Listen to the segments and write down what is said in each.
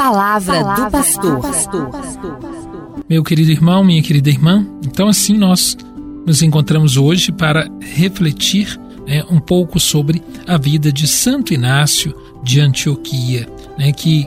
palavra, palavra do pastor. Meu querido irmão, minha querida irmã, então assim nós nos encontramos hoje para refletir né, um pouco sobre a vida de Santo Inácio de Antioquia, né, que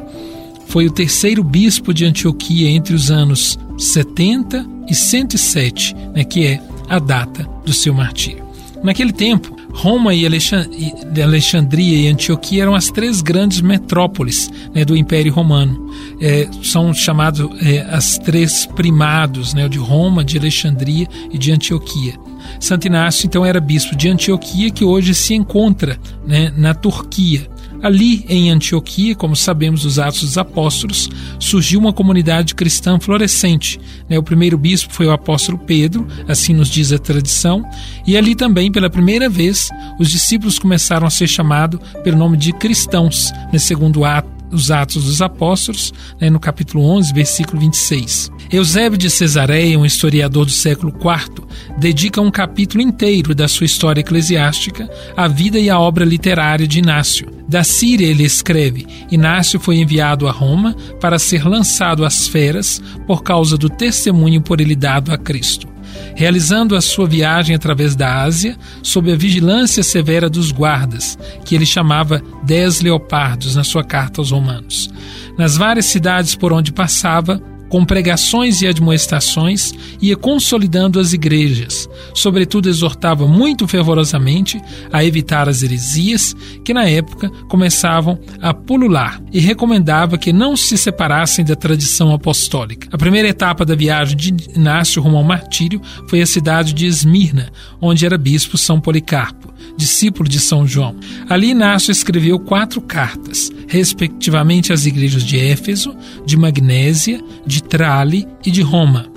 foi o terceiro bispo de Antioquia entre os anos 70 e 107, né, que é a data do seu martírio. Naquele tempo, Roma e Alexandria e Antioquia eram as três grandes metrópoles né, do Império Romano. É, são chamados é, as três primados né, de Roma, de Alexandria e de Antioquia. Santo Inácio, então, era bispo de Antioquia, que hoje se encontra né, na Turquia. Ali em Antioquia, como sabemos dos Atos dos Apóstolos, surgiu uma comunidade cristã florescente. Né? O primeiro bispo foi o apóstolo Pedro, assim nos diz a tradição, e ali também, pela primeira vez, os discípulos começaram a ser chamados pelo nome de cristãos, né? segundo ato os Atos dos Apóstolos, né, no capítulo 11, versículo 26. Eusébio de Cesareia, um historiador do século IV, dedica um capítulo inteiro da sua história eclesiástica à vida e à obra literária de Inácio. Da Síria, ele escreve: Inácio foi enviado a Roma para ser lançado às feras por causa do testemunho por ele dado a Cristo realizando a sua viagem através da Ásia sob a vigilância severa dos guardas, que ele chamava Dez Leopardos na sua carta aos Romanos. Nas várias cidades por onde passava, com pregações e admoestações, ia consolidando as igrejas. Sobretudo, exortava muito fervorosamente a evitar as heresias que, na época, começavam a pulular e recomendava que não se separassem da tradição apostólica. A primeira etapa da viagem de Inácio rumo ao martírio foi a cidade de Esmirna, onde era bispo São Policarpo discípulo de São João. Ali Inácio escreveu quatro cartas, respectivamente às igrejas de Éfeso, de Magnésia, de Trale e de Roma.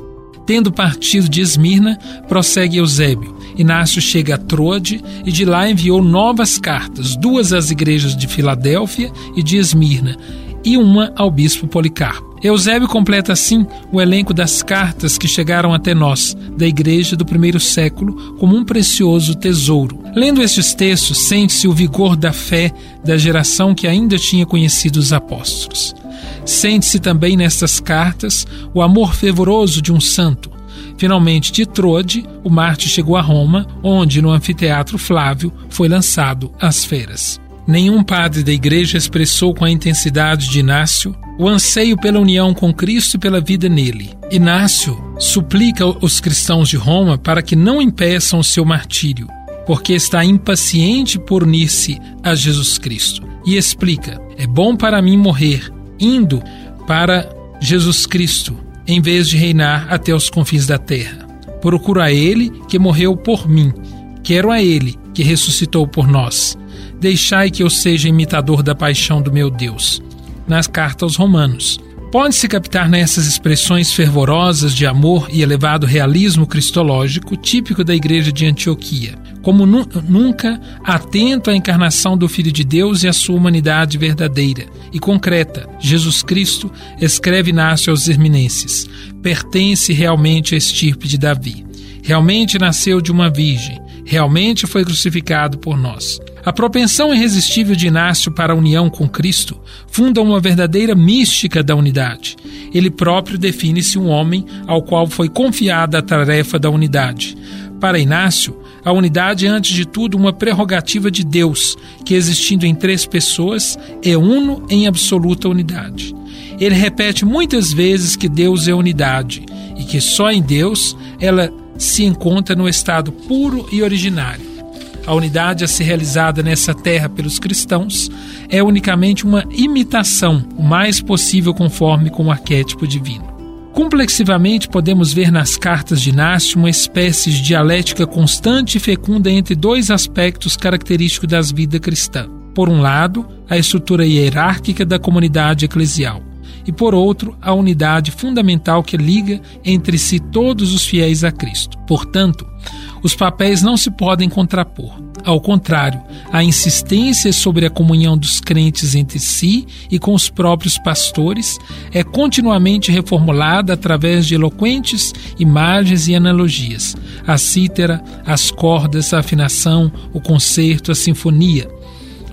Tendo partido de Esmirna, prossegue Eusébio. Inácio chega a Troade e de lá enviou novas cartas, duas às igrejas de Filadélfia e de Esmirna, e uma ao bispo Policarpo. Eusébio completa assim o elenco das cartas que chegaram até nós, da igreja do primeiro século, como um precioso tesouro. Lendo estes textos, sente-se o vigor da fé da geração que ainda tinha conhecido os apóstolos. Sente-se também nestas cartas o amor fervoroso de um santo. Finalmente, de Trode, o Marte chegou a Roma, onde, no anfiteatro Flávio, foi lançado às feras. Nenhum padre da igreja expressou com a intensidade de Inácio o anseio pela união com Cristo e pela vida nele. Inácio suplica os cristãos de Roma para que não impeçam o seu martírio, porque está impaciente por unir-se a Jesus Cristo. E explica: é bom para mim morrer, indo para Jesus Cristo, em vez de reinar até os confins da terra. Procuro a Ele que morreu por mim, quero a Ele que ressuscitou por nós. Deixai que eu seja imitador da paixão do meu Deus nas cartas aos Romanos. Pode-se captar nessas expressões fervorosas de amor e elevado realismo cristológico típico da igreja de Antioquia, como nu nunca atento à encarnação do Filho de Deus e à sua humanidade verdadeira e concreta. Jesus Cristo, escreve Inácio aos Herminenses, pertence realmente à estirpe de Davi. Realmente nasceu de uma virgem, realmente foi crucificado por nós. A propensão irresistível de Inácio para a união com Cristo funda uma verdadeira mística da unidade. Ele próprio define-se um homem ao qual foi confiada a tarefa da unidade. Para Inácio, a unidade é antes de tudo uma prerrogativa de Deus, que existindo em três pessoas, é uno em absoluta unidade. Ele repete muitas vezes que Deus é unidade e que só em Deus ela se encontra no estado puro e originário. A unidade a ser realizada nessa terra pelos cristãos é unicamente uma imitação, o mais possível conforme com o arquétipo divino. Complexivamente, podemos ver nas cartas de Inácio uma espécie de dialética constante e fecunda entre dois aspectos característicos das vidas cristã. Por um lado, a estrutura hierárquica da comunidade eclesial, e por outro, a unidade fundamental que liga entre si todos os fiéis a Cristo. Portanto, os papéis não se podem contrapor. Ao contrário, a insistência sobre a comunhão dos crentes entre si e com os próprios pastores é continuamente reformulada através de eloquentes imagens e analogias. A cítara, as cordas, a afinação, o concerto, a sinfonia.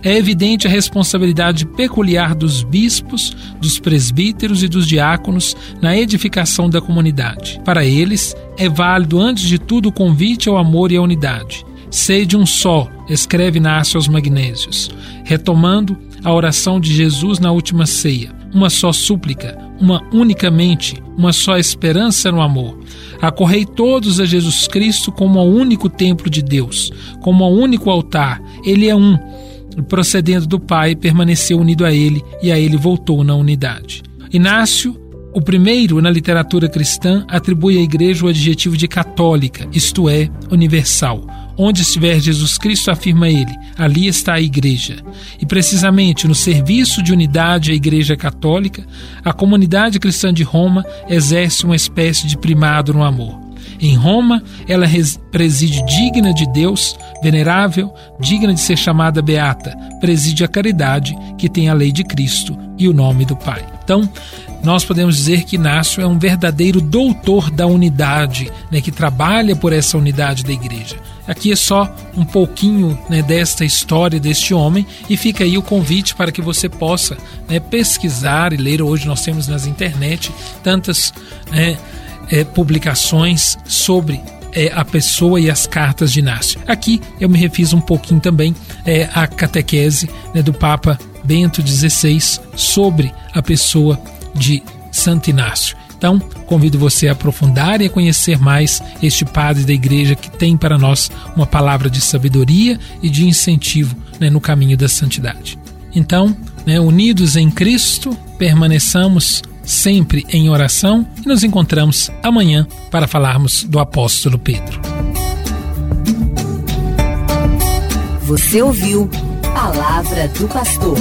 É evidente a responsabilidade peculiar dos bispos, dos presbíteros e dos diáconos na edificação da comunidade. Para eles, é válido antes de tudo o convite ao amor e à unidade. Sede um só, escreve Inácio aos Magnésios, retomando a oração de Jesus na última ceia. Uma só súplica, uma unicamente, uma só esperança no amor. Acorrei todos a Jesus Cristo como ao único templo de Deus, como ao único altar. Ele é um. Procedendo do Pai, permaneceu unido a ele e a ele voltou na unidade. Inácio o primeiro, na literatura cristã, atribui à Igreja o adjetivo de católica, isto é, universal. Onde estiver Jesus Cristo, afirma ele, ali está a Igreja. E precisamente no serviço de unidade à Igreja Católica, a comunidade cristã de Roma exerce uma espécie de primado no amor. Em Roma, ela preside digna de Deus, venerável, digna de ser chamada beata, preside a caridade que tem a lei de Cristo e o nome do Pai. Então, nós podemos dizer que Inácio é um verdadeiro doutor da unidade, né, que trabalha por essa unidade da igreja. Aqui é só um pouquinho né, desta história deste homem e fica aí o convite para que você possa né, pesquisar e ler. Hoje nós temos nas internet tantas né, é, publicações sobre é, a pessoa e as cartas de Inácio. Aqui eu me refiz um pouquinho também é, à catequese né, do Papa Bento XVI sobre a pessoa de Santo Inácio. Então, convido você a aprofundar e a conhecer mais este padre da igreja que tem para nós uma palavra de sabedoria e de incentivo né, no caminho da santidade. Então, né, unidos em Cristo, permaneçamos sempre em oração e nos encontramos amanhã para falarmos do apóstolo Pedro. Você ouviu Palavra do Pastor.